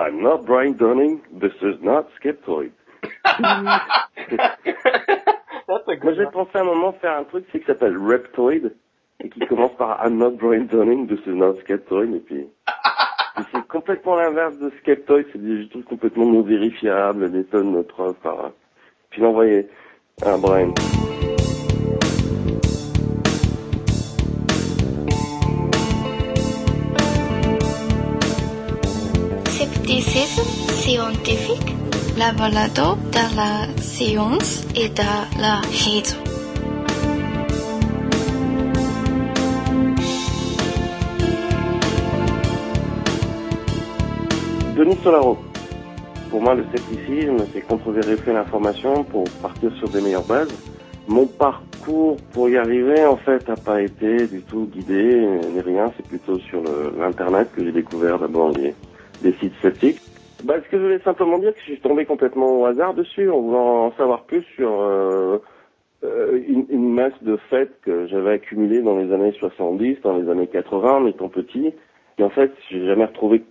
I'm not Brian Dunning, this is not Skeptoid. That's a Moi j'ai pensé à un moment faire un truc c'est qui s'appelle Reptoid et qui commence par I'm not Brian Dunning, this is not Skeptoid et puis c'est complètement l'inverse de Skeptoid, c'est des trucs complètement non vérifiables, des tonnes de preuves par puis l'envoyer à Brian. La balado de la science et de la raison. Denis Solaro. Pour moi, le scepticisme, c'est contre-vérifier l'information pour partir sur des meilleures bases. Mon parcours pour y arriver, en fait, n'a pas été du tout guidé, ni rien. C'est plutôt sur l'Internet que j'ai découvert d'abord les, les sites sceptiques. Bah, ce que je voulais simplement dire, c'est que je suis tombé complètement au hasard dessus, en voulant en savoir plus sur euh, euh, une, une masse de faits que j'avais accumulés dans les années 70, dans les années 80, en étant petit. Et en fait, j'ai jamais retrouvé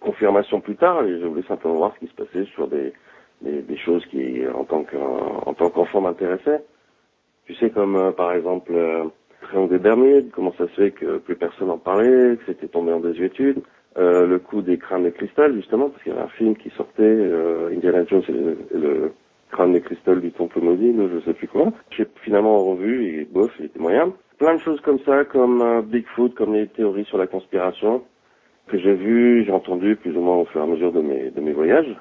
confirmation plus tard et je voulais simplement voir ce qui se passait sur des, des, des choses qui, en tant qu'en en tant qu'enfant, m'intéressaient. Tu sais, comme euh, par exemple euh, Triangle des Bermudes, comment ça se fait que plus personne en parlait, que c'était tombé en désuétude. Euh, le coup des crânes de cristal, justement, parce qu'il y avait un film qui sortait, euh, Indiana Jones et le, crâne de cristal du temple maudit, je sais plus quoi. J'ai finalement revu et bof, il était moyen. Plein de choses comme ça, comme euh, Bigfoot, comme les théories sur la conspiration que j'ai vu, j'ai entendu plus ou moins au fur et à mesure de mes, de mes voyages.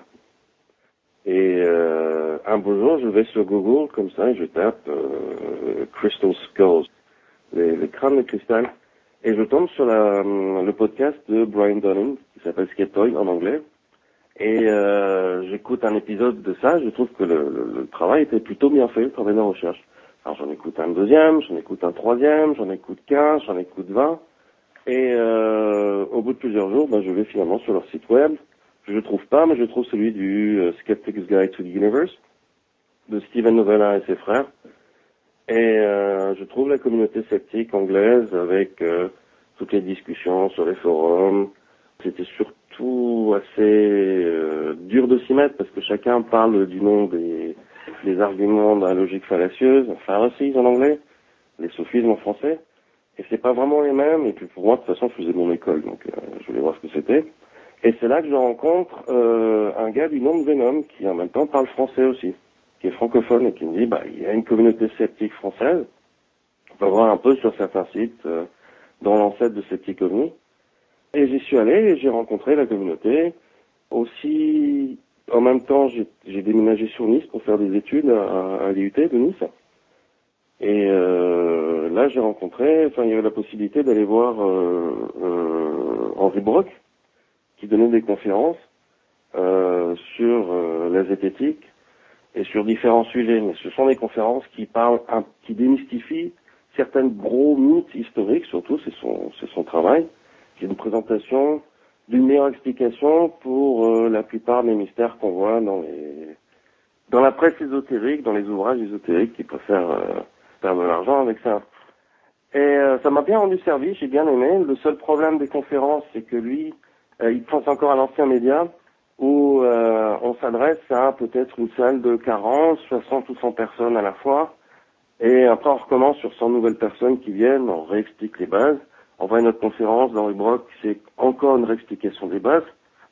Et euh, un beau jour, je vais sur Google comme ça et je tape Crystal Skulls, les crânes de cristal, et je tombe sur la, le podcast de Brian Dunning qui s'appelle Skeptoid en anglais. Et euh, j'écoute un épisode de ça, je trouve que le, travail était plutôt bien fait, le travail de recherche. Alors j'en écoute un deuxième, j'en écoute un troisième, j'en écoute 15, j'en écoute 20. Et euh, au bout de plusieurs jours, ben, je vais finalement sur leur site web. Je ne trouve pas, mais je trouve celui du euh, Skeptic's Guide to the Universe de Steven Novella et ses frères. Et euh, je trouve la communauté sceptique anglaise avec euh, toutes les discussions sur les forums. C'était surtout assez euh, dur de s'y mettre parce que chacun parle du nom des, des arguments de la logique fallacieuse, fallacies en anglais, les sophismes en français. Et c'est pas vraiment les mêmes. Et puis pour moi, de toute façon, je faisais mon école, donc euh, je voulais voir ce que c'était. Et c'est là que je rencontre euh, un gars du nom de Venom qui en même temps parle français aussi, qui est francophone et qui me dit, bah, il y a une communauté sceptique française. On peut voir un peu sur certains sites, euh, dans l'ancêtre de Sceptic OVNI. Et j'y suis allé et j'ai rencontré la communauté. Aussi, en même temps, j'ai déménagé sur Nice pour faire des études à, à l'IUT de Nice. Et euh, là, j'ai rencontré, enfin, il y avait la possibilité d'aller voir euh, euh, Henri Brock, qui donnait des conférences euh, sur euh, la zététique et sur différents sujets. Mais ce sont des conférences qui parlent, qui démystifient certains gros mythes historiques, surtout, c'est son, c'est son travail, qui est une présentation d'une meilleure explication pour euh, la plupart des mystères qu'on voit dans les dans la presse ésotérique, dans les ouvrages ésotériques qui préfèrent euh, faire de l'argent avec ça. Et euh, ça m'a bien rendu service, j'ai bien aimé. Le seul problème des conférences, c'est que lui, euh, il pense encore à l'ancien média où euh, on s'adresse à peut-être une salle de 40, 60 ou 100 personnes à la fois. Et après, on recommence sur 100 nouvelles personnes qui viennent, on réexplique les bases. On voit une autre conférence d'Henri Brock, c'est encore une réexplication des bases.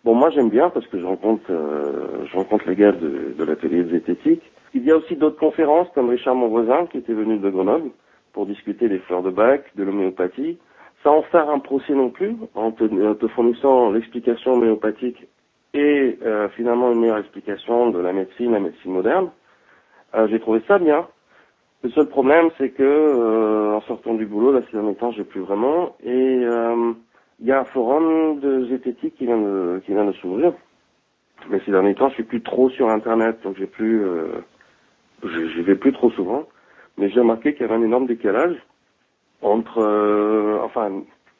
Bon, moi j'aime bien parce que je rencontre, euh, je rencontre les gars de, de l'atelier zététique. Il y a aussi d'autres conférences comme Richard Monvoisin qui était venu de Grenoble pour discuter des fleurs de bac, de l'homéopathie. Sans en faire un procès non plus, en te, en te fournissant l'explication homéopathique et euh, finalement une meilleure explication de la médecine, la médecine moderne. Euh, J'ai trouvé ça bien. Le seul problème, c'est que euh, en sortant du boulot, là, ces derniers temps, j'ai plus vraiment. Et euh, il y a un forum de zététique qui vient de, qui vient de s'ouvrir. Mais ces derniers temps, je suis plus trop sur Internet, donc j'ai plus, euh, j'y vais plus trop souvent. Mais j'ai remarqué qu'il y avait un énorme décalage entre, euh, enfin,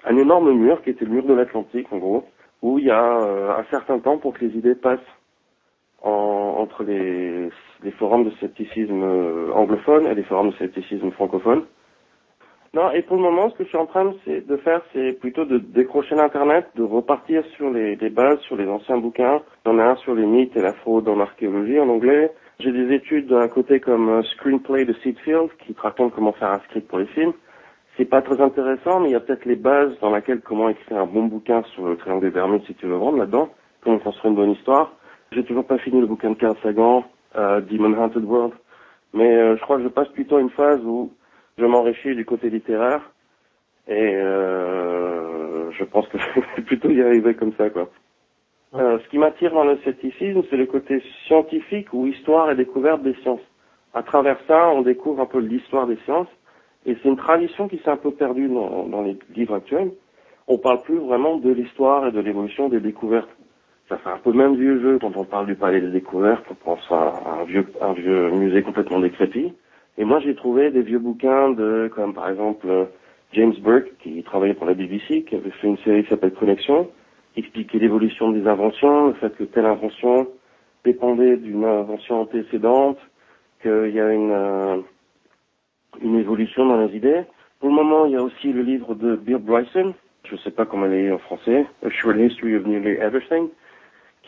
un énorme mur qui était le mur de l'Atlantique, en gros, où il y a euh, un certain temps pour que les idées passent en- entre les, les forums de scepticisme euh, anglophone et les forums de scepticisme francophone. Non, et pour le moment, ce que je suis en train de, faire, c'est plutôt de décrocher l'Internet, de repartir sur les, bases, sur les anciens bouquins. Il y en a un sur les mythes et la fraude en archéologie en anglais. J'ai des études d'un côté comme euh, Screenplay de Seedfield, qui te raconte comment faire un script pour les films. C'est pas très intéressant, mais il y a peut-être les bases dans lesquelles comment écrire un bon bouquin sur le triangle des Bermudes si tu veux vendre là-dedans, comment construire une bonne histoire. J'ai toujours pas fini le bouquin de Carl Sagan, euh, Demon Hunted World, mais euh, je crois que je passe plutôt à une phase où je m'enrichis du côté littéraire et euh, je pense que je vais plutôt y arriver comme ça quoi. Euh, ce qui m'attire dans le scepticisme, c'est le côté scientifique ou histoire et découverte des sciences. À travers ça, on découvre un peu l'histoire des sciences et c'est une tradition qui s'est un peu perdue dans, dans, les livres actuels. On parle plus vraiment de l'histoire et de l'évolution des découvertes. Ça fait un peu le même vieux jeu quand on parle du palais des découvertes, on pense à un vieux, un vieux musée complètement décrépit. Et moi, j'ai trouvé des vieux bouquins de, comme par exemple James Burke, qui travaillait pour la BBC, qui avait fait une série qui s'appelle Connexion, qui expliquait l'évolution des inventions, le fait que telle invention dépendait d'une invention antécédente, qu'il y a une, euh, une évolution dans les idées. Pour le moment, il y a aussi le livre de Bill Bryson, je ne sais pas comment elle est en français, A Short History of Nearly Everything,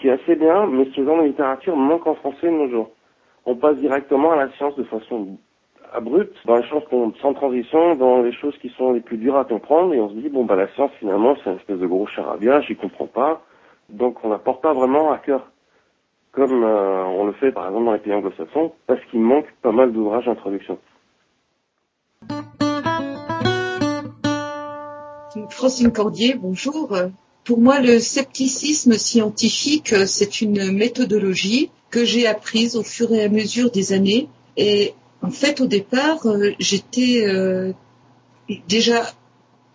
qui est assez bien, mais ce genre de littérature manque en français de nos jours. On passe directement à la science de façon abrupte, dans les choses sans transition, dans les choses qui sont les plus dures à comprendre, et on se dit, bon, bah, la science, finalement, c'est une espèce de gros charabia, j'y comprends pas, donc on n'apporte pas vraiment à cœur, comme euh, on le fait, par exemple, dans les pays anglo-saxons, parce qu'il manque pas mal d'ouvrages d'introduction. Francine Cordier, bonjour. Pour moi, le scepticisme scientifique, c'est une méthodologie que j'ai apprise au fur et à mesure des années. Et en fait, au départ, euh, j'étais euh, déjà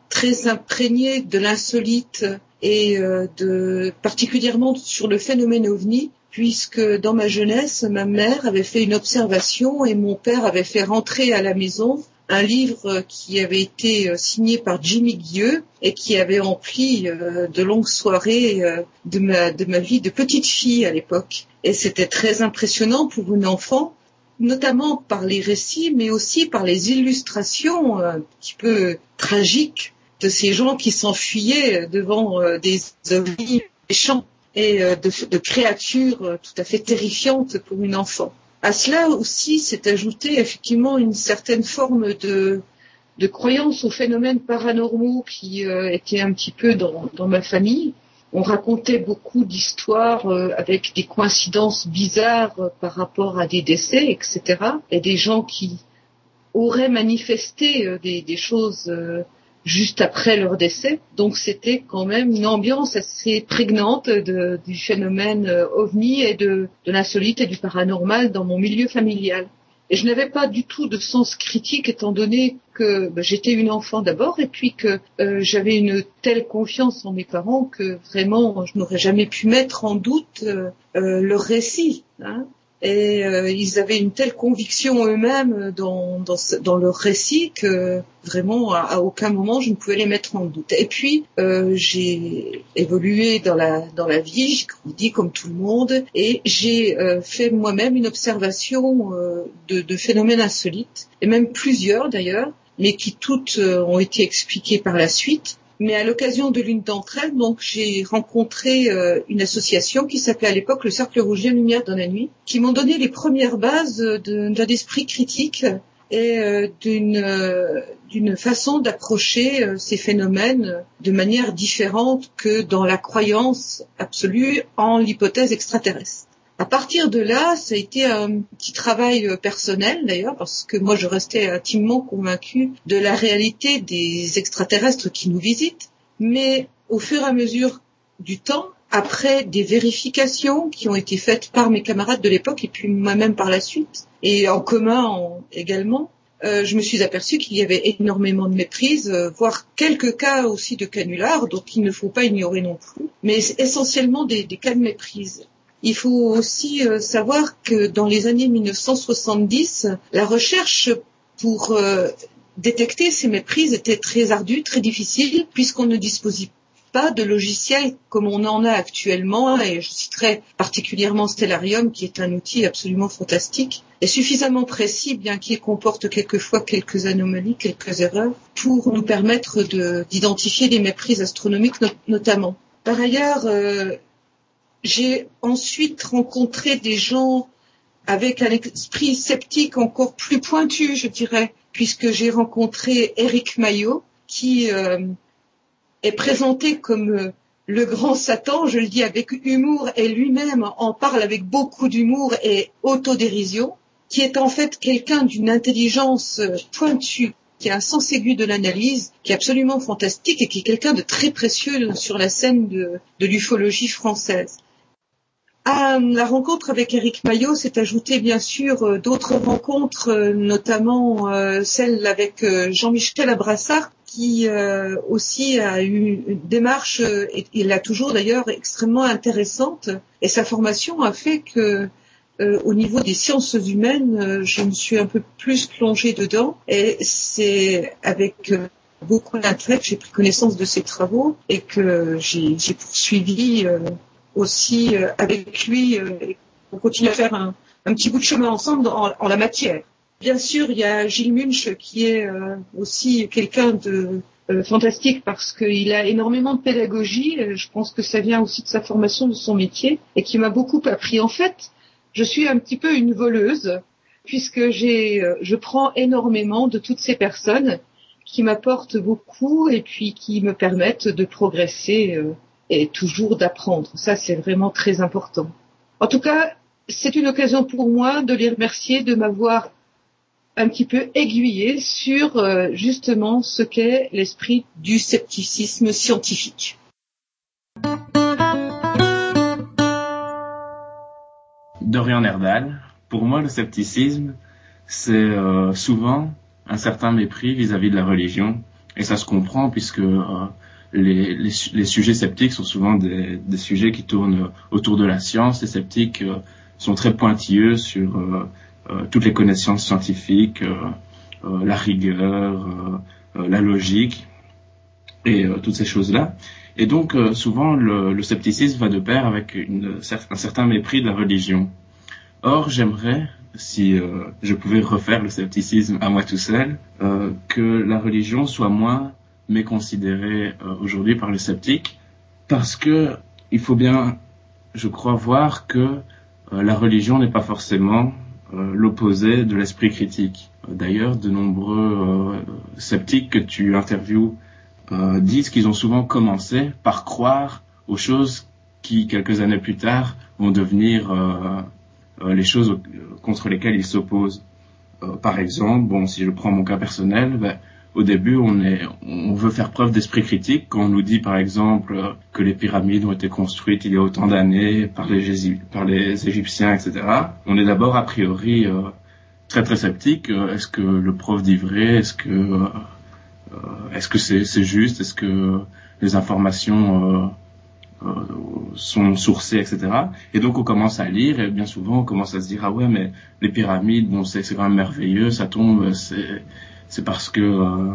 très imprégnée de l'insolite et euh, de particulièrement sur le phénomène ovni, puisque dans ma jeunesse, ma mère avait fait une observation et mon père avait fait rentrer à la maison un livre qui avait été euh, signé par Jimmy Guilleux et qui avait rempli euh, de longues soirées euh, de ma, vie de petite fille à l'époque. Et c'était très impressionnant pour une enfant, notamment par les récits, mais aussi par les illustrations un petit peu tragiques de ces gens qui s'enfuyaient devant des ovnis méchants et de créatures tout à fait terrifiantes pour une enfant. À cela aussi s'est ajouté effectivement une certaine forme de, de croyance aux phénomènes paranormaux qui euh, était un petit peu dans, ma famille. On racontait beaucoup d'histoires euh, avec des coïncidences bizarres euh, par rapport à des décès, etc. Et des gens qui auraient manifesté euh, des, choses juste après leur décès. Donc c'était quand même une ambiance assez prégnante du phénomène euh, ovni et de, l'insolite et du paranormal dans mon milieu familial. Et je n'avais pas du tout de sens critique étant donné que bah, j'étais une enfant d'abord et puis que euh, j'avais une telle confiance en mes parents que vraiment je n'aurais jamais pu mettre en doute euh, leur récit. Hein et euh, ils avaient une telle conviction eux-mêmes dans, dans, dans, leur récit que vraiment à, aucun moment je ne pouvais les mettre en doute. Et puis euh, j'ai évolué dans la, dans la vie, j'ai grandi comme tout le monde et j'ai euh, fait moi-même une observation euh, de, de, phénomènes insolites, et même plusieurs d'ailleurs, mais qui toutes euh, ont été expliquées par la suite. Mais à l'occasion de l'une d'entre elles, donc j'ai rencontré euh, une association qui s'appelait à l'époque le Cercle Rouge et Lumière dans la nuit, qui m'ont donné les premières bases d'un esprit critique et euh, d'une euh, d'une façon d'approcher ces phénomènes de manière différente que dans la croyance absolue en l'hypothèse extraterrestre. À partir de là, ça a été un petit travail euh, personnel d'ailleurs, parce que moi je restais intimement convaincue de la réalité des extraterrestres qui nous visitent. Mais au fur et à mesure du temps, après des vérifications qui ont été faites par mes camarades de l'époque et puis moi-même par la suite, et en commun en, également, euh, je me suis aperçue qu'il y avait énormément de méprise, euh, voire quelques cas aussi de canulars, donc il ne faut pas ignorer non plus, mais essentiellement des, des cas de méprise. Il faut aussi euh, savoir que dans les années 1970, la recherche pour euh, détecter ces méprises était très ardue, très difficile, puisqu'on ne disposait pas de logiciel comme on en a actuellement, et je citerai particulièrement Stellarium, qui est un outil absolument fantastique, et suffisamment précis, bien qu'il comporte quelquefois quelques anomalies, quelques erreurs, pour nous permettre d'identifier des méprises astronomiques notamment. Par ailleurs, euh, j'ai ensuite rencontré des gens avec un esprit sceptique encore plus pointu, je dirais, puisque j'ai rencontré Eric Maillot, qui euh, est présenté comme euh, le grand Satan, je le dis avec humour, et lui-même en parle avec beaucoup d'humour et autodérision, qui est en fait quelqu'un d'une intelligence euh, pointue, qui a un sens aigu de l'analyse, qui est absolument fantastique et qui est quelqu'un de très précieux sur la scène de, de l'ufologie française. À la rencontre avec Eric Maillot s'est ajouté bien sûr euh, d'autres rencontres, euh, notamment euh, celle avec Jean-Michel Abrassard, qui aussi a eu une démarche, et il l'a toujours d'ailleurs, extrêmement intéressante. Et sa formation a fait que au niveau des sciences humaines, je me suis un peu plus plongée dedans. Et c'est avec beaucoup d'intérêt que j'ai pris connaissance de ses travaux et que j'ai poursuivi aussi euh, avec lui, euh, on continue à faire un, petit bout de chemin ensemble en, la matière. Bien sûr, il y a Gilles Munch qui est euh, aussi quelqu'un de fantastique parce qu'il a énormément de pédagogie. Je pense que ça vient aussi de sa formation, de son métier, et qui m'a beaucoup appris. En fait, je suis un petit peu une voleuse puisque j'ai, je prends énormément de toutes ces personnes qui m'apportent beaucoup et puis qui me permettent de progresser et toujours d'apprendre. Ça, c'est vraiment très important. En tout cas, c'est une occasion pour moi de les remercier de m'avoir un petit peu aiguillé sur euh, justement ce qu'est l'esprit du scepticisme scientifique. Dorian Erdal, pour moi le scepticisme, c'est euh, souvent un certain mépris vis-à-vis de la religion, et ça se comprend puisque euh, les, sujets sceptiques sont souvent des, sujets qui tournent autour de la science. Les sceptiques euh, sont très pointilleux sur euh, euh, toutes les connaissances scientifiques, la rigueur, la logique et toutes ces choses-là. Et donc souvent le, scepticisme va de pair avec un certain mépris de la religion. Or j'aimerais si je pouvais refaire le scepticisme à moi tout seul, que la religion soit moins mais considéré euh, aujourd'hui par les sceptiques, parce que il faut bien, je crois, voir que euh, la religion n'est pas forcément euh, l'opposé de l'esprit critique. D'ailleurs, de nombreux sceptiques que tu interviews disent qu'ils ont souvent commencé par croire aux choses qui, quelques années plus tard, vont devenir les choses contre lesquelles ils s'opposent. par exemple, bon, si je prends mon cas personnel, ben, au début, on, veut faire preuve d'esprit critique quand on nous dit, par exemple, que les pyramides ont été construites il y a autant d'années par les, par les Égyptiens, etc. On est d'abord a priori euh, très très sceptique. Est-ce que le prof dit vrai? Est-ce que euh, c'est juste? Est-ce que les informations euh, sont sourcées, etc. Et donc on commence à lire et bien souvent on commence à se dire ah ouais mais les pyramides bon c'est quand même merveilleux, ça tombe, c'est c'est parce que euh,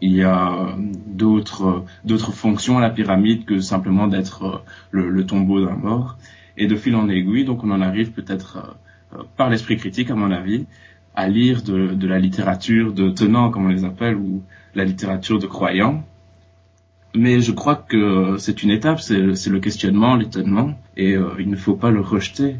il y a d'autres d'autres fonctions à la pyramide que simplement d'être euh, le, tombeau d'un mort. Et de fil en aiguille, donc on en arrive peut-être euh, par l'esprit critique, à mon avis, à lire de, de, la littérature de tenants, comme on les appelle, ou la littérature de croyants. Mais je crois que c'est une étape, c'est le questionnement, l'étonnement, et il ne faut pas le rejeter.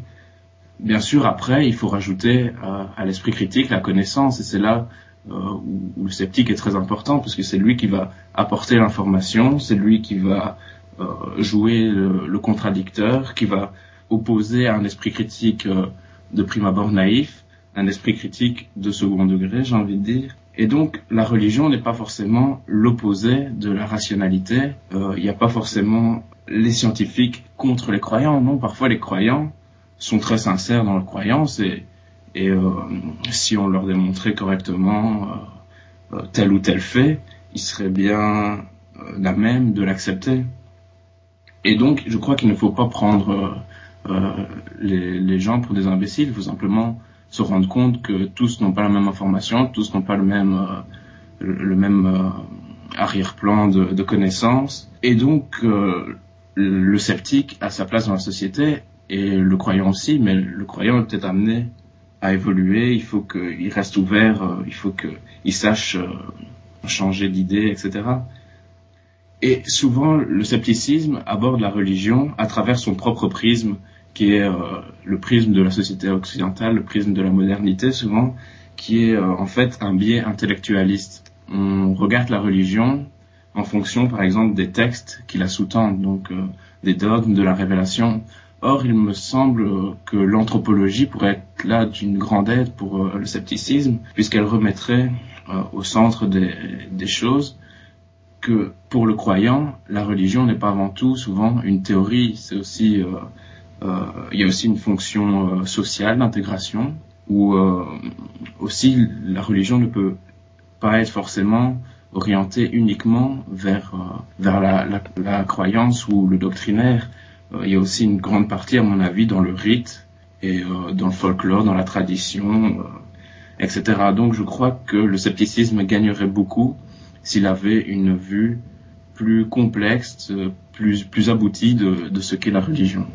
Bien sûr, après, il faut rajouter à l'esprit critique la connaissance, et c'est là euh, où, le sceptique est très important parce que c'est lui qui va apporter l'information, c'est lui qui va euh, jouer le, contradicteur, qui va opposer à un esprit critique euh, de prime abord naïf, un esprit critique de second degré, j'ai envie de dire. Et donc, la religion n'est pas forcément l'opposé de la rationalité. Il n'y a pas forcément les scientifiques contre les croyants. Non, parfois les croyants sont très sincères dans leur croyance et et euh, si on leur démontrait correctement euh, euh, tel ou tel fait, ils seraient bien la même de l'accepter. Et donc, je crois qu'il ne faut pas prendre les, gens pour des imbéciles. Il faut simplement se rendre compte que tous n'ont pas la même information, tous n'ont pas le même, arrière-plan de, de, connaissances. Et donc, le sceptique a sa place dans la société et le croyant aussi, mais le croyant est peut-être amené à évoluer. Il faut qu'il reste ouvert, euh, il faut qu'il sache euh, changer d'idée, etc. Et souvent, le scepticisme aborde la religion à travers son propre prisme, qui est le prisme de la société occidentale, le prisme de la modernité souvent, qui est en fait un biais intellectualiste on regarde la religion en fonction, par exemple, des textes qui la sous-tendent, donc euh, des dogmes, de la révélation. Or, il me semble que l'anthropologie pourrait être là d'une grande aide pour euh, le scepticisme, puisqu'elle remettrait euh, au centre des, choses que pour le croyant, la religion n'est pas avant tout souvent une théorie, c'est aussi il y a aussi une fonction sociale d'intégration, où aussi la religion ne peut pas être forcément orienté uniquement vers, euh, vers la, croyance ou le doctrinaire. Euh, il y a aussi une grande partie, à mon avis, dans le rite et euh, dans le folklore, dans la tradition, etc. Donc je crois que le scepticisme gagnerait beaucoup s'il avait une vue plus complexe, plus, plus aboutie de, ce qu'est la religion.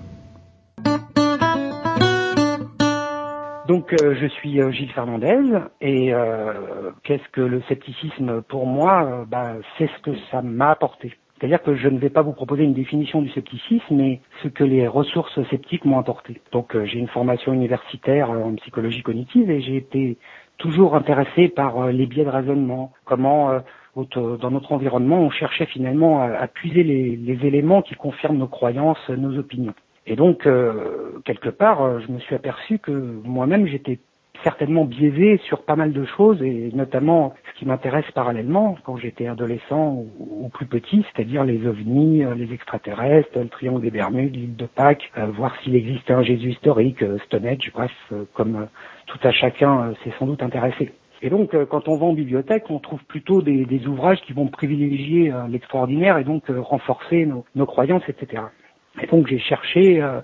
Donc euh, je suis euh, Gilles Fernandez et euh, qu'est-ce que le scepticisme? Pour moi bah, C'est ce que ça m'a apporté. C'est-à-dire que je ne vais pas vous proposer une définition du scepticisme, mais ce que les ressources sceptiques m'ont apporté. Donc j'ai une formation universitaire en psychologie cognitive et j'ai été toujours intéressé par les biais de raisonnement, comment dans notre environnement on cherchait finalement à, puiser les, éléments qui confirment nos croyances, nos opinions. Et donc, euh, quelque part, euh, je me suis aperçu que moi-même, j'étais certainement biaisé sur pas mal de choses, et notamment ce qui m'intéresse parallèlement quand j'étais adolescent ou, plus petit, c'est-à-dire les ovnis, euh, les extraterrestres, le triangle des Bermudes, l'île de Pâques, voir s'il existait un Jésus historique, Stonehenge, bref, comme tout à chacun s'est sans doute intéressé. Et donc, quand on va en bibliothèque, on trouve plutôt des, ouvrages qui vont privilégier l'extraordinaire et donc renforcer nos, nos croyances, etc. Et donc j'ai cherché euh,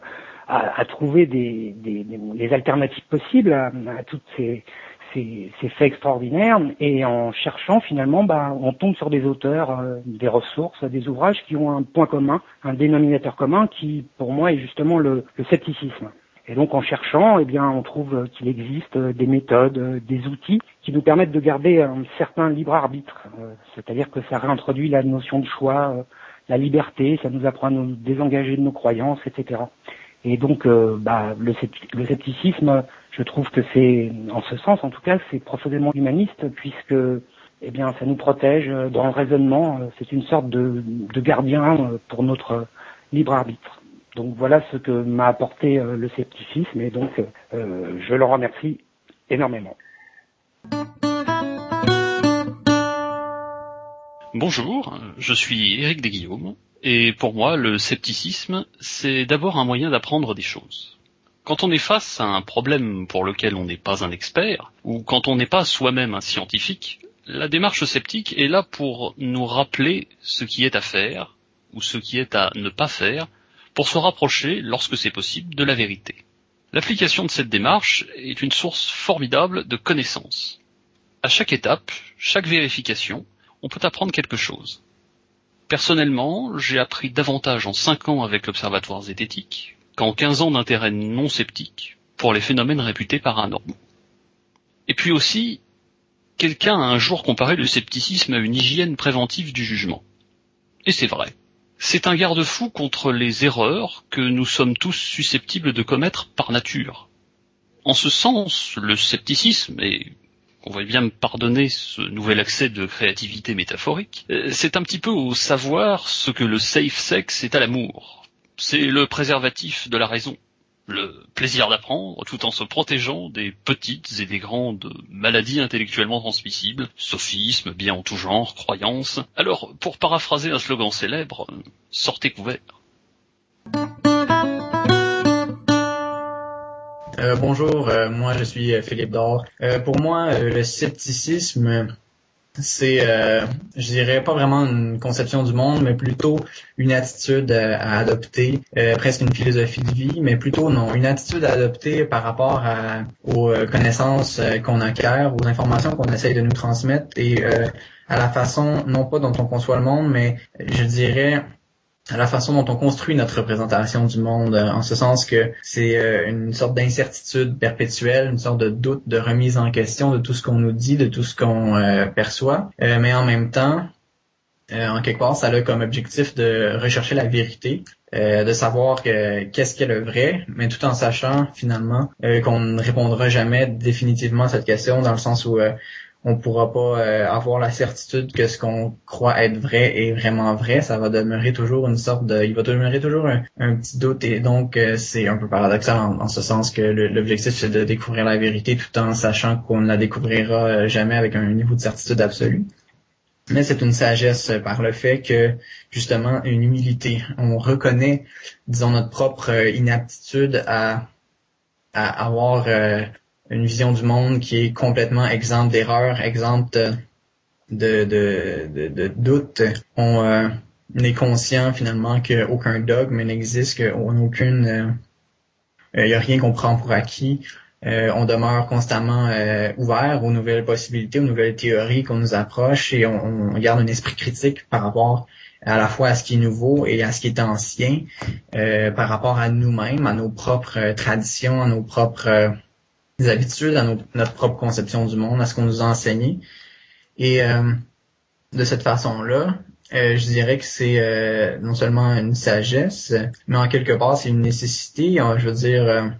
à, à, trouver des, des, des, alternatives possibles à, à toutes ces, ces, ces, faits extraordinaires et en cherchant finalement bah, on tombe sur des auteurs, euh, des ressources, des ouvrages qui ont un point commun, un dénominateur commun qui pour moi est justement le, le scepticisme. Et donc en cherchant, eh bien, on trouve qu'il existe des méthodes, des outils qui nous permettent de garder un certain libre arbitre. Euh, c'est-à-dire que ça réintroduit la notion de choix la liberté, ça nous apprend à nous désengager de nos croyances, etc. Et donc, euh, bah, le, scepticisme, je trouve que c'est, en ce sens en tout cas, c'est profondément humaniste puisque, eh bien, ça nous protège dans le raisonnement. C'est une sorte de, gardien pour notre libre arbitre. Donc voilà ce que m'a apporté euh, le scepticisme et donc euh, je le remercie énormément. Bonjour, je suis Éric Desguillaume, et pour moi, le scepticisme, c'est d'abord un moyen d'apprendre des choses. Quand on est face à un problème pour lequel on n'est pas un expert, ou quand on n'est pas soi-même un scientifique, la démarche sceptique est là pour nous rappeler ce qui est à faire, ou ce qui est à ne pas faire, pour se rapprocher, lorsque c'est possible, de la vérité. L'application de cette démarche est une source formidable de connaissances. À chaque étape, chaque vérification, on peut apprendre quelque chose. Personnellement, j'ai appris davantage en 5 ans avec l'Observatoire zététique qu'en 15 ans d'intérêt non sceptique pour les phénomènes réputés paranormaux. Et puis aussi, quelqu'un a un jour comparé le scepticisme à une hygiène préventive du jugement. Et c'est vrai. C'est un garde-fou contre les erreurs que nous sommes tous susceptibles de commettre par nature. En ce sens, le scepticisme, est on va bien me pardonner ce nouvel accès de créativité métaphorique, euh, c'est un petit peu au savoir ce que le safe sex est à l'amour. C'est le préservatif de la raison. Le plaisir d'apprendre tout en se protégeant des petites et des grandes maladies intellectuellement transmissibles, sophismes, bien en tout genre, croyances. Alors, pour paraphraser un slogan célèbre, sortez couvert. Euh, bonjour, euh, moi je suis euh, Philippe Dor. pour moi, le scepticisme, c'est, je dirais pas vraiment une conception du monde, mais plutôt une attitude à, adopter, presque une philosophie de vie, mais plutôt non, une attitude à adopter par rapport aux connaissances qu'on acquiert, aux informations qu'on essaye de nous transmettre et à la façon, non pas dont on conçoit le monde, mais je dirais à la façon dont on construit notre représentation du monde, en ce sens que c'est euh, une sorte d'incertitude perpétuelle, une sorte de doute, de remise en question de tout ce qu'on nous dit, de tout ce qu'on euh, perçoit, euh, mais en même temps, en quelque part, ça a comme objectif de rechercher la vérité, de savoir qu'est-ce qu'est le vrai, mais tout en sachant finalement qu'on ne répondra jamais définitivement à cette question, dans le sens où on pourra pas euh, avoir la certitude que ce qu'on croit être vrai est vraiment vrai. Ça va demeurer toujours une sorte de, il va demeurer toujours un, petit doute et donc euh, c'est un peu paradoxal en, ce sens que l'objectif c'est de découvrir la vérité tout en sachant qu'on ne la découvrira euh, jamais avec un niveau de certitude absolue. Mais c'est une sagesse par le fait que justement une humilité. On reconnaît, disons, notre propre inaptitude à à avoir une vision du monde qui est complètement exempte d'erreurs, exempte de, de, de, de doutes. On, euh, est conscient finalement qu'aucun dogme n'existe, qu'on aucune... Il euh, n'y a rien qu'on prend pour acquis. Euh, on demeure constamment ouvert aux nouvelles possibilités, aux nouvelles théories qu'on nous approche et on, on, garde un esprit critique par rapport à la fois à ce qui est nouveau et à ce qui est ancien, par rapport à nous-mêmes, à nos propres traditions, à nos propres habitudes, à notre propre conception du monde, à ce qu'on nous a enseigné. Et euh, de cette façon-là, euh, je dirais que c'est euh, non seulement une sagesse, mais en quelque part c'est une nécessité. je veux dire,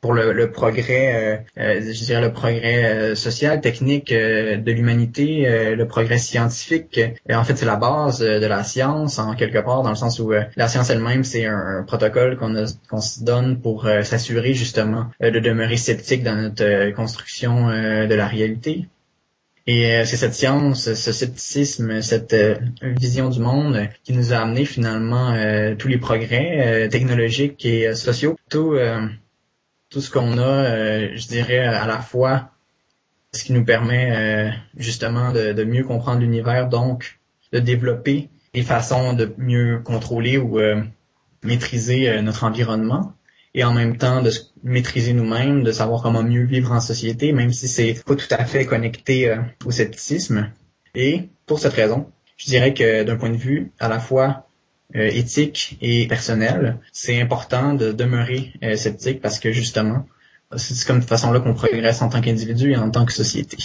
pour le, le progrès, euh, euh, je dirais le progrès euh, social, technique de l'humanité, le progrès scientifique. En fait, c'est la base de la science en quelque part, dans le sens où la science elle-même, c'est un, protocole qu'on qu'on se donne pour s'assurer justement de demeurer sceptique dans notre construction de la réalité. Et c'est cette science, ce scepticisme, cette vision du monde qui nous a amené finalement tous les progrès technologiques et sociaux. Tout tout ce qu'on a, euh, je dirais, à la fois ce qui nous permet euh, justement de, mieux comprendre l'univers, donc de développer des façons de mieux contrôler ou euh, maîtriser notre environnement et en même temps de maîtriser nous-mêmes, de savoir comment mieux vivre en société, même si c'est pas tout à fait connecté au scepticisme. Et pour cette raison, je dirais que d'un point de vue à la fois euh, éthique et personnel, c'est important de demeurer euh, sceptique parce que justement, c'est comme de façon-là qu'on progresse en tant qu'individu et en tant que société.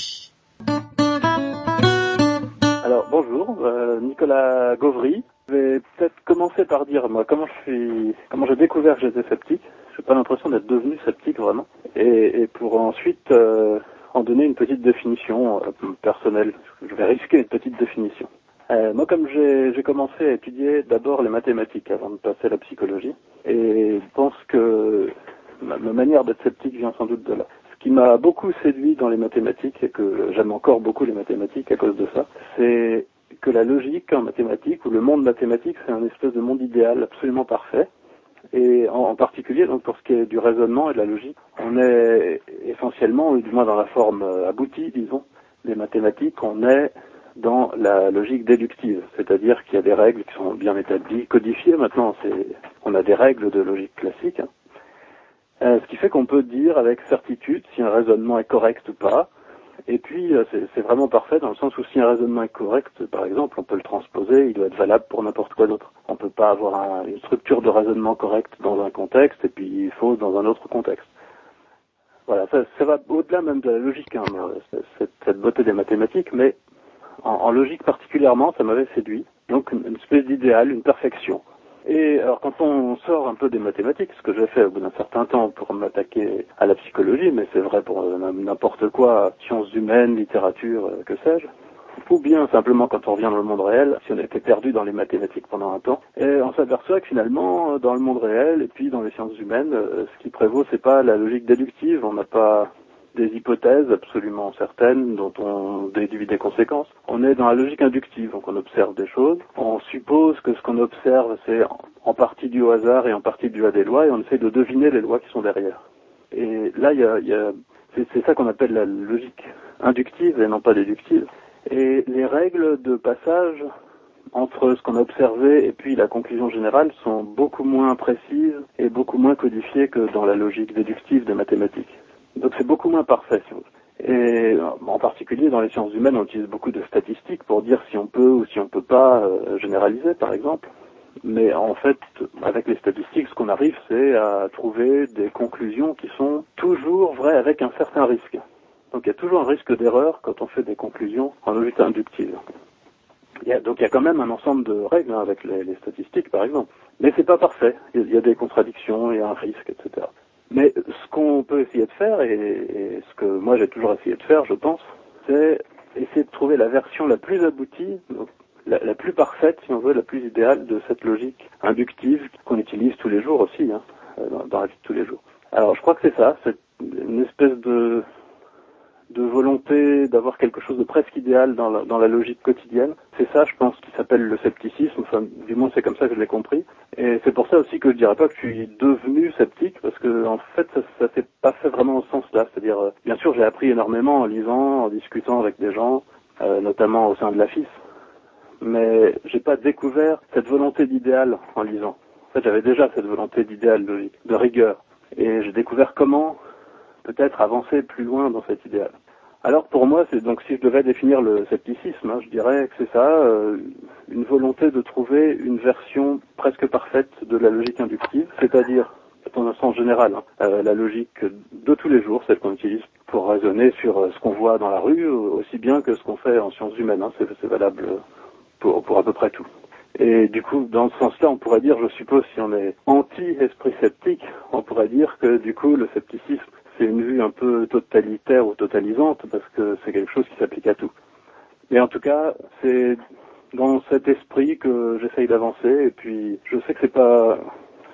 Alors bonjour, euh, Nicolas Gauvry. Je vais peut-être commencer par dire moi comment je suis, comment j'ai découvert que j'étais sceptique. J'ai pas l'impression d'être devenu sceptique vraiment. Et, et pour ensuite en donner une petite définition personnelle. Je vais risquer une petite définition. Euh, moi, comme j'ai commencé à étudier d'abord les mathématiques avant de passer à la psychologie, et je pense que ma, manière d'être sceptique vient sans doute de là. Ce qui m'a beaucoup séduit dans les mathématiques, et que j'aime encore beaucoup les mathématiques à cause de ça, c'est que la logique en mathématiques, ou le monde mathématique, c'est un espèce de monde idéal absolument parfait. Et en, particulier, donc pour ce qui est du raisonnement et de la logique, on est essentiellement, ou du moins dans la forme euh, aboutie, disons, des mathématiques, on est dans la logique déductive, c'est-à-dire qu'il y a des règles qui sont bien établies, codifiées maintenant, on a des règles de logique classique, euh, ce qui fait qu'on peut dire avec certitude si un raisonnement est correct ou pas, et puis euh, c'est, vraiment parfait dans le sens où si un raisonnement est correct, par exemple, on peut le transposer, il doit être valable pour n'importe quoi d'autre. On ne peut pas avoir une structure de raisonnement correcte dans un contexte et puis fausse dans un autre contexte. Voilà, ça, ça va au-delà même de la logique, hein, cette, cette beauté des mathématiques, mais en, logique particulièrement, ça m'avait séduit. Donc une, espèce d'idéal, une perfection. Et alors quand on sort un peu des mathématiques, ce que j'ai fait au bout d'un certain temps pour m'attaquer à la psychologie, mais c'est vrai pour euh, n'importe quoi, sciences humaines, littérature, euh, que sais-je, ou bien simplement quand on revient dans le monde réel, si on était perdu dans les mathématiques pendant un temps, et on s'aperçoit que finalement, dans le monde réel et puis dans les sciences humaines, euh, ce qui prévaut, c'est pas la logique déductive, on n'a pas des hypothèses absolument certaines dont on déduit des conséquences. On est dans la logique inductive, donc on observe des choses. On suppose que ce qu'on observe, c'est en partie dû au hasard et en partie dû à des lois, et on essaie de deviner les lois qui sont derrière. Et là, y a, y a c'est ça qu'on appelle la logique inductive et non pas déductive. Et les règles de passage entre ce qu'on a observé et puis la conclusion générale sont beaucoup moins précises et beaucoup moins codifiées que dans la logique déductive des mathématiques. Donc c'est beaucoup moins parfait. Et en particulier dans les sciences humaines, on utilise beaucoup de statistiques pour dire si on peut ou si on peut pas euh, généraliser, par exemple. Mais en fait, avec les statistiques, ce qu'on arrive, c'est à trouver des conclusions qui sont toujours vraies avec un certain risque. Donc il y a toujours un risque d'erreur quand on fait des conclusions en logique inductive. Donc il y a quand même un ensemble de règles hein, avec les, les, statistiques, par exemple. Mais c'est pas parfait. Il y, a, des contradictions, il y a un risque, etc. Mais ce qu'on peut essayer de faire, et, ce que moi j'ai toujours essayé de faire, je pense, c'est essayer de trouver la version la plus aboutie, la, la, plus parfaite, si on veut, la plus idéale de cette logique inductive qu'on utilise tous les jours aussi, hein, dans, dans, la vie de tous les jours. Alors je crois que c'est ça, c'est une espèce de de volonté d'avoir quelque chose de presque idéal dans la, logique quotidienne. C'est ça, je pense, qui s'appelle le scepticisme. Enfin, du moins, c'est comme ça que je l'ai compris. Et c'est pour ça aussi que je dirais pas que je suis devenu sceptique, parce que en fait, ça, ça s'est pas fait vraiment au sens là. C'est-à-dire, euh, bien sûr, j'ai appris énormément en lisant, en discutant avec des gens, euh, notamment au sein de la FIS. Mais j'ai pas découvert cette volonté d'idéal en lisant. En fait, j'avais déjà cette volonté d'idéal, de rigueur. Et j'ai découvert comment peut-être avancer plus loin dans cet idéal. Alors pour moi, donc si je devais définir le scepticisme, hein, je dirais que c'est ça, euh, une volonté de trouver une version presque parfaite de la logique inductive, c'est-à-dire dans un sens général, hein, euh, la logique de tous les jours, celle qu'on utilise pour raisonner sur euh, ce qu'on voit dans la rue, aussi bien que ce qu'on fait en sciences humaines. Hein, c'est, valable pour à peu près tout. Et du coup, dans ce sens-là, on pourrait dire, je suppose, si on est anti-esprit sceptique, on pourrait dire que du coup, le scepticisme c'est une vue un peu totalitaire ou totalisante parce que c'est quelque chose qui s'applique à tout. Mais en tout cas, c'est dans cet esprit que j'essaye d'avancer et puis je sais que c'est pas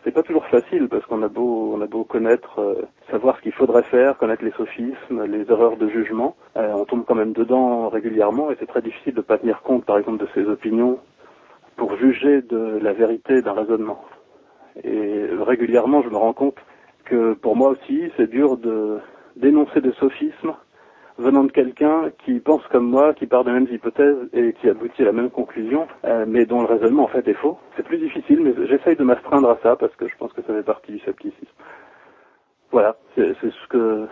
c'est pas toujours facile parce qu'on a beau on a beau connaître euh, savoir ce qu'il faudrait faire, connaître les sophismes, les erreurs de jugement, euh, on tombe quand même dedans régulièrement et c'est très difficile de pas tenir compte par exemple de ses opinions pour juger de la vérité d'un raisonnement. Et régulièrement, je me rends compte que pour moi aussi, c'est dur de dénoncer des sophismes venant de quelqu'un qui pense comme moi, qui part des mêmes hypothèses et qui aboutit à la même conclusion, euh, mais dont le raisonnement en fait est faux. C'est plus difficile, mais j'essaye de m'astreindre à ça parce que je pense que ça fait partie du scepticisme. Voilà, c'est ce que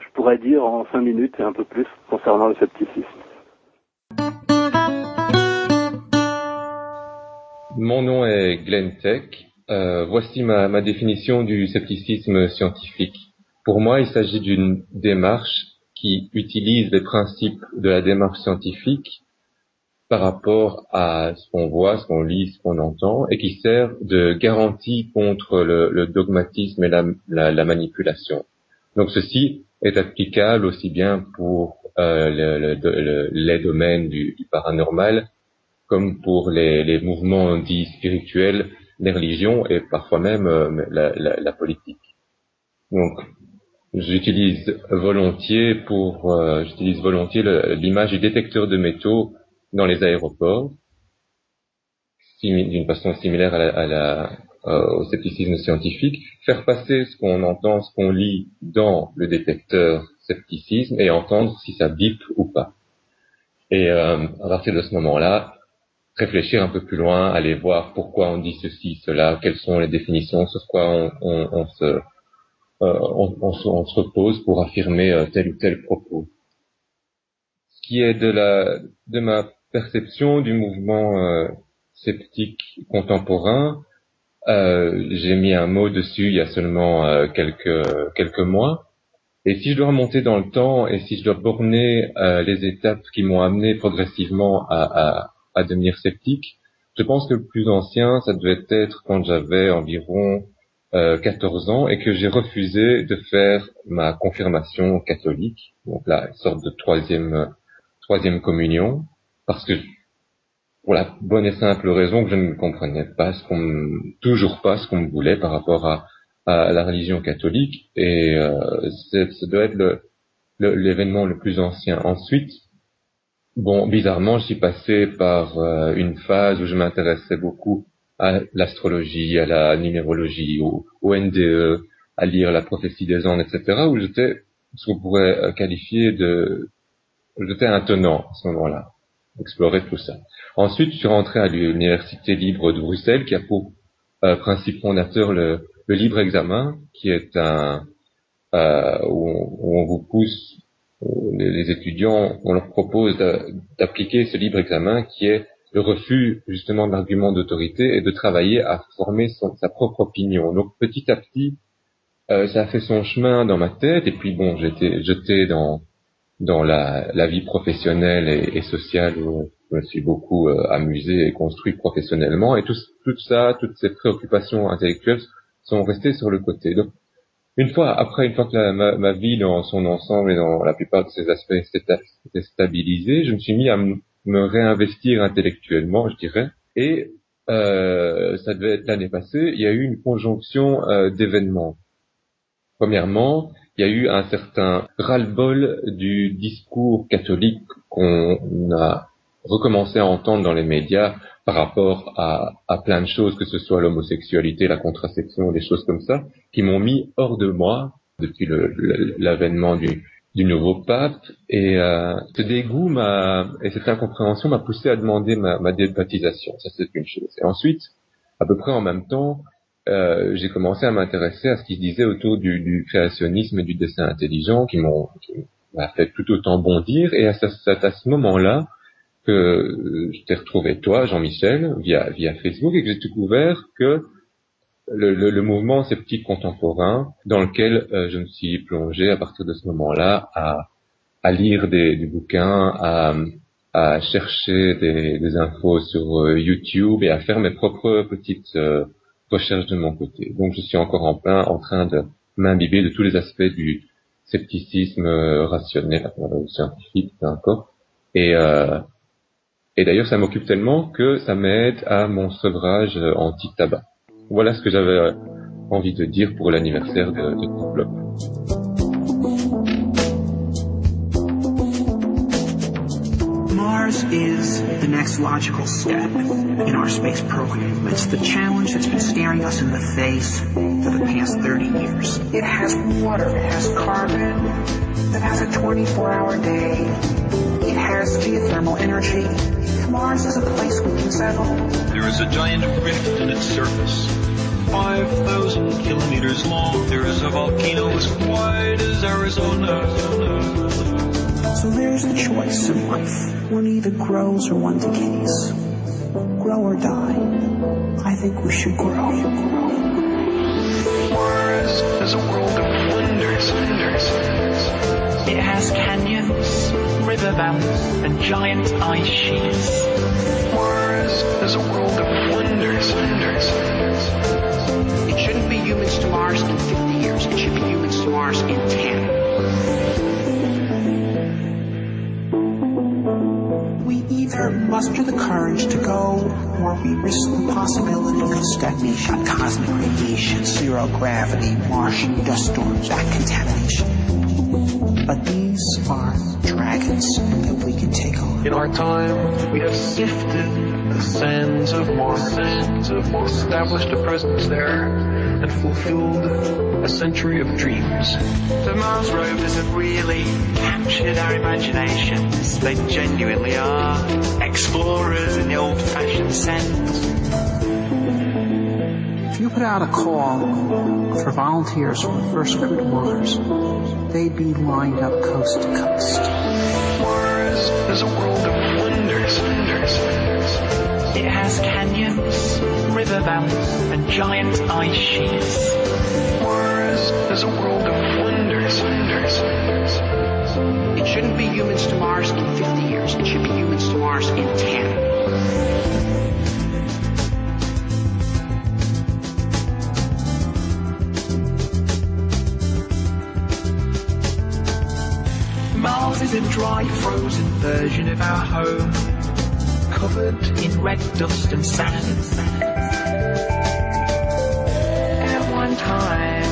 je pourrais dire en cinq minutes et un peu plus concernant le scepticisme. Mon nom est Glenn Tech euh, voici ma, définition du scepticisme scientifique. Pour moi, il s'agit d'une démarche qui utilise les principes de la démarche scientifique par rapport à ce qu'on voit, ce qu'on lit, ce qu'on entend, et qui sert de garantie contre le, le dogmatisme et la, la, la, manipulation. Donc ceci est applicable aussi bien pour euh, le, les domaines du, paranormal comme pour les mouvements dits spirituels les religions et parfois même euh, la, politique. Donc, j'utilise volontiers pour, euh, j'utilise volontiers l'image du détecteur de métaux dans les aéroports, d'une façon similaire à la, euh, au scepticisme scientifique, faire passer ce qu'on entend, ce qu'on lit dans le détecteur scepticisme et entendre si ça bip ou pas. Et à partir de ce moment-là, réfléchir un peu plus loin, aller voir pourquoi on dit ceci, cela, quelles sont les définitions, sur quoi on, se, euh, on, on, se repose pour affirmer euh, tel ou tel propos. Ce qui est de la de ma perception du mouvement euh, sceptique contemporain, euh, j'ai mis un mot dessus il y a seulement euh, quelques quelques mois. Et si je dois remonter dans le temps et si je dois borner les étapes qui m'ont amené progressivement à, à à devenir sceptique. Je pense que le plus ancien, ça devait être quand j'avais environ euh, 14 ans et que j'ai refusé de faire ma confirmation catholique, donc la sorte de troisième troisième communion, parce que pour la bonne et simple raison que je ne comprenais pas ce qu'on toujours pas ce qu'on me voulait par rapport à, à la religion catholique et euh, ça doit être l'événement le, le plus ancien. Ensuite, Bon, bizarrement, je suis passé par euh, une phase où je m'intéressais beaucoup à l'astrologie, à la numérologie, au, NDE, à lire la prophétie des Andes, etc., où j'étais ce qu'on pourrait euh, qualifier de... J'étais intenant à ce moment-là, explorer tout ça. Ensuite, je suis rentré à l'Université libre de Bruxelles, qui a pour euh, principe fondateur le, libre examen, qui est un... où on vous pousse les étudiants, on leur propose d'appliquer ce libre examen qui est le refus justement de l'argument d'autorité et de travailler à former sa propre opinion. Donc petit à petit, euh, ça a fait son chemin dans ma tête et puis bon, j'étais jeté dans la, vie professionnelle et, sociale où je me suis beaucoup euh, amusé et construit professionnellement et tout, ça, toutes ces préoccupations intellectuelles sont restées sur le côté. Une fois après, une fois que la, ma, vie dans son ensemble et dans la plupart de ses aspects était stabilisée, je me suis mis à me réinvestir intellectuellement, je dirais. Et euh, ça devait être l'année passée, il y a eu une conjonction euh, d'événements. Premièrement, il y a eu un certain ras-le-bol du discours catholique qu'on a recommencé à entendre dans les médias par rapport à, à plein de choses, que ce soit l'homosexualité, la contraception, des choses comme ça, qui m'ont mis hors de moi depuis l'avènement du, du nouveau pape et euh, ce dégoût m'a et cette incompréhension m'a poussé à demander ma, ma débaptisation. Ça c'est une chose. Et ensuite, à peu près en même temps, euh, j'ai commencé à m'intéresser à ce qui se disait autour du, du, créationnisme et du dessin intelligent qui m'ont m'a fait tout autant bondir. Et c'est à ce moment-là que je t'ai retrouvé toi, Jean-Michel, via via Facebook et que j'ai découvert que le, le, le, mouvement sceptique contemporain dans lequel euh, je me suis plongé à partir de ce moment-là à, à lire des, des, bouquins, à, à chercher des, des infos sur euh, YouTube et à faire mes propres petites euh, recherches de mon côté. Donc je suis encore en plein en train de m'imbiber de tous les aspects du scepticisme rationnel, scientifique, peu importe. Et, et d'ailleurs ça m'occupe tellement que ça m'aide à mon sevrage anti-tabac. Voilà ce que j'avais euh, envie de dire pour l'anniversaire de, de Couple. Mars is the next logical step in our space program. It's the challenge that's been staring us in the face for the past 30 years. It has water, it has carbon, it has a 24-hour day, it has geothermal energy. Mars is a place we can settle. There is a giant rift in its surface 5,000 kilometers long. There is a volcano as wide as Arizona. So there's the choice in life. One either grows or one decays. Grow or die. I think we should grow. Mars is a world of wonders, wonders. It has canyons, river valleys, and giant ice sheets. Mars is a world of wonders, wonders. It shouldn't be humans to Mars in 50 years. It should be humans to Mars in 10. We either muster the courage to go or we risk the possibility of stagnation, cosmic radiation, zero gravity, Martian dust storms, that contamination. But these are dragons that we can take on. In our time, we have sifted the sands of Mars, sands of Mars, established a presence there and fulfilled a century of dreams. The Mars rovers have really captured our imaginations. They genuinely are explorers in the old-fashioned sense. If you put out a call for volunteers for the first crew to Mars, they'd be lined up coast to coast. Mars is a world of wonders, wonders, wonders. It has canyons, river valleys, and giant ice sheets. Mars is a world of wonders, wonders. It shouldn't be humans to Mars in 50 years. It should be humans to Mars in 10. Is a dry, frozen version of our home covered in red dust and sand. At one time,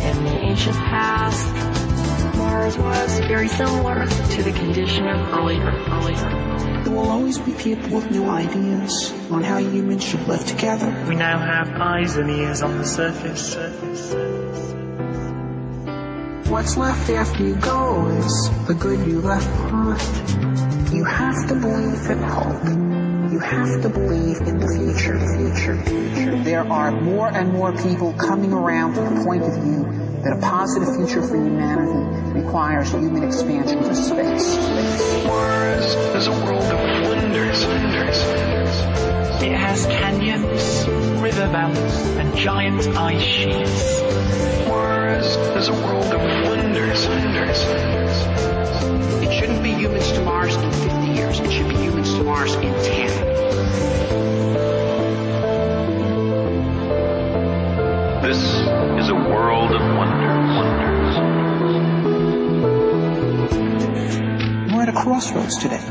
in the ancient past, Mars was very similar to the condition of earlier, earlier. There will always be people with new ideas on how humans should live together. We now have eyes and ears on the surface. surface. What's left after you go is the good you left behind. You have to believe in hope You have to believe in the future, the future, future. There are more and more people coming around to the point of view that a positive future for humanity requires human expansion to space. Mars is a world of wonders, wonders. It has canyons, river valleys, and giant ice sheets. Crossroads today.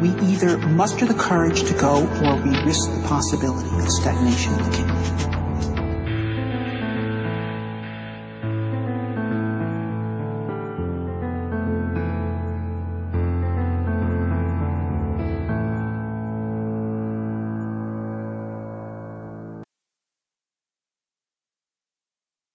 We either muster the courage to go or we risk the possibility of stagnation in the kingdom.